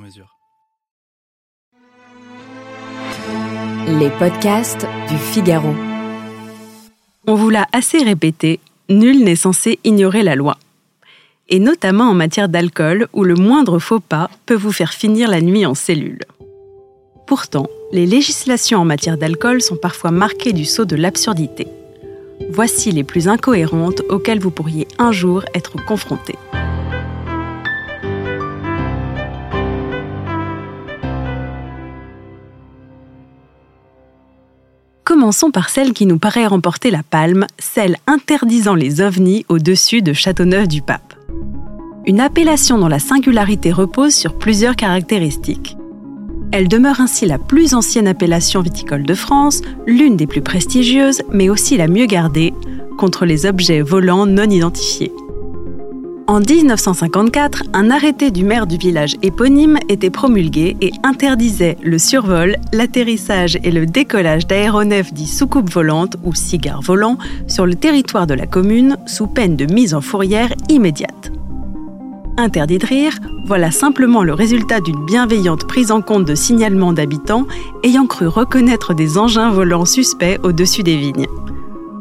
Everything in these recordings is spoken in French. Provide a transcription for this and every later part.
mesure. Les podcasts du Figaro. On vous l'a assez répété, nul n'est censé ignorer la loi. Et notamment en matière d'alcool, où le moindre faux pas peut vous faire finir la nuit en cellule. Pourtant, les législations en matière d'alcool sont parfois marquées du sceau de l'absurdité. Voici les plus incohérentes auxquelles vous pourriez un jour être confronté. Commençons par celle qui nous paraît remporter la palme, celle interdisant les ovnis au-dessus de Châteauneuf-du-Pape. Une appellation dont la singularité repose sur plusieurs caractéristiques. Elle demeure ainsi la plus ancienne appellation viticole de France, l'une des plus prestigieuses, mais aussi la mieux gardée, contre les objets volants non identifiés. En 1954, un arrêté du maire du village éponyme était promulgué et interdisait le survol, l'atterrissage et le décollage d'aéronefs dits soucoupes volantes ou cigares volants sur le territoire de la commune sous peine de mise en fourrière immédiate. Interdit de rire, voilà simplement le résultat d'une bienveillante prise en compte de signalements d'habitants ayant cru reconnaître des engins volants suspects au-dessus des vignes.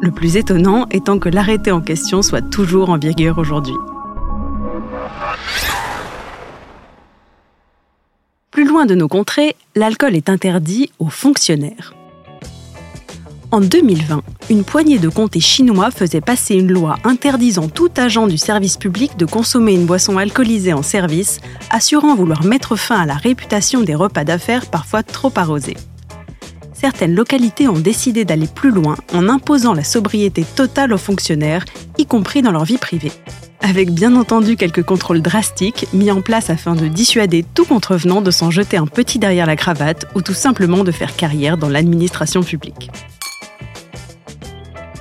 Le plus étonnant étant que l'arrêté en question soit toujours en vigueur aujourd'hui. Plus loin de nos contrées, l'alcool est interdit aux fonctionnaires. En 2020, une poignée de comtés chinois faisait passer une loi interdisant tout agent du service public de consommer une boisson alcoolisée en service, assurant vouloir mettre fin à la réputation des repas d'affaires parfois trop arrosés. Certaines localités ont décidé d'aller plus loin en imposant la sobriété totale aux fonctionnaires, y compris dans leur vie privée avec bien entendu quelques contrôles drastiques mis en place afin de dissuader tout contrevenant de s'en jeter un petit derrière la cravate ou tout simplement de faire carrière dans l'administration publique.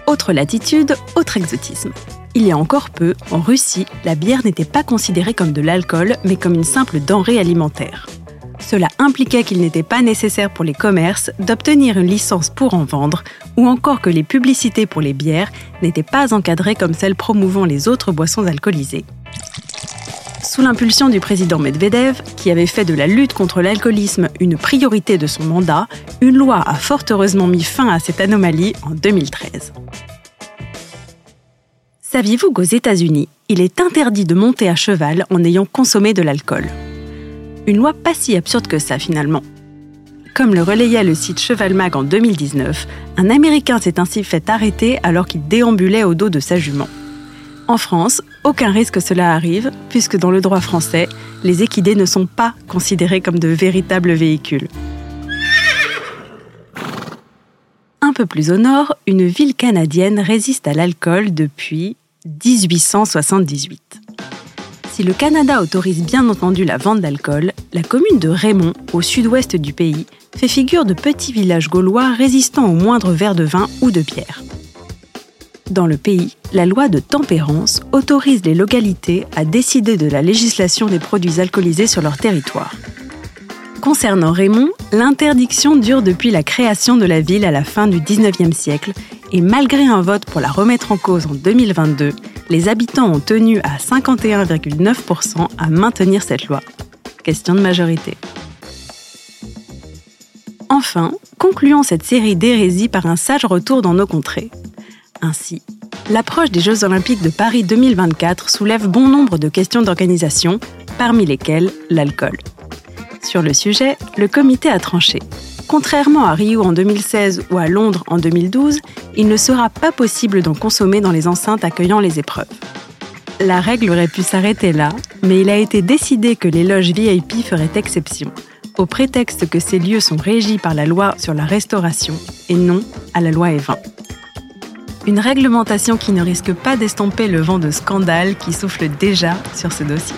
Autre latitude, autre exotisme. Il y a encore peu, en Russie, la bière n'était pas considérée comme de l'alcool, mais comme une simple denrée alimentaire. Cela impliquait qu'il n'était pas nécessaire pour les commerces d'obtenir une licence pour en vendre, ou encore que les publicités pour les bières n'étaient pas encadrées comme celles promouvant les autres boissons alcoolisées. Sous l'impulsion du président Medvedev, qui avait fait de la lutte contre l'alcoolisme une priorité de son mandat, une loi a fort heureusement mis fin à cette anomalie en 2013. Saviez-vous qu'aux États-Unis, il est interdit de monter à cheval en ayant consommé de l'alcool? Une loi pas si absurde que ça finalement. Comme le relayait le site Cheval Mag en 2019, un Américain s'est ainsi fait arrêter alors qu'il déambulait au dos de sa jument. En France, aucun risque que cela arrive, puisque dans le droit français, les équidés ne sont pas considérés comme de véritables véhicules. Un peu plus au nord, une ville canadienne résiste à l'alcool depuis 1878. Si le Canada autorise bien entendu la vente d'alcool, la commune de Raymond, au sud-ouest du pays, fait figure de petit village gaulois résistant au moindre verre de vin ou de bière. Dans le pays, la loi de tempérance autorise les localités à décider de la législation des produits alcoolisés sur leur territoire. Concernant Raymond, l'interdiction dure depuis la création de la ville à la fin du 19e siècle et malgré un vote pour la remettre en cause en 2022, les habitants ont tenu à 51,9% à maintenir cette loi. Question de majorité. Enfin, concluons cette série d'hérésies par un sage retour dans nos contrées. Ainsi, l'approche des Jeux olympiques de Paris 2024 soulève bon nombre de questions d'organisation, parmi lesquelles l'alcool. Sur le sujet, le comité a tranché. Contrairement à Rio en 2016 ou à Londres en 2012, il ne sera pas possible d'en consommer dans les enceintes accueillant les épreuves. La règle aurait pu s'arrêter là, mais il a été décidé que les loges VIP feraient exception, au prétexte que ces lieux sont régis par la loi sur la restauration et non à la loi E20. Une réglementation qui ne risque pas d'estomper le vent de scandale qui souffle déjà sur ce dossier.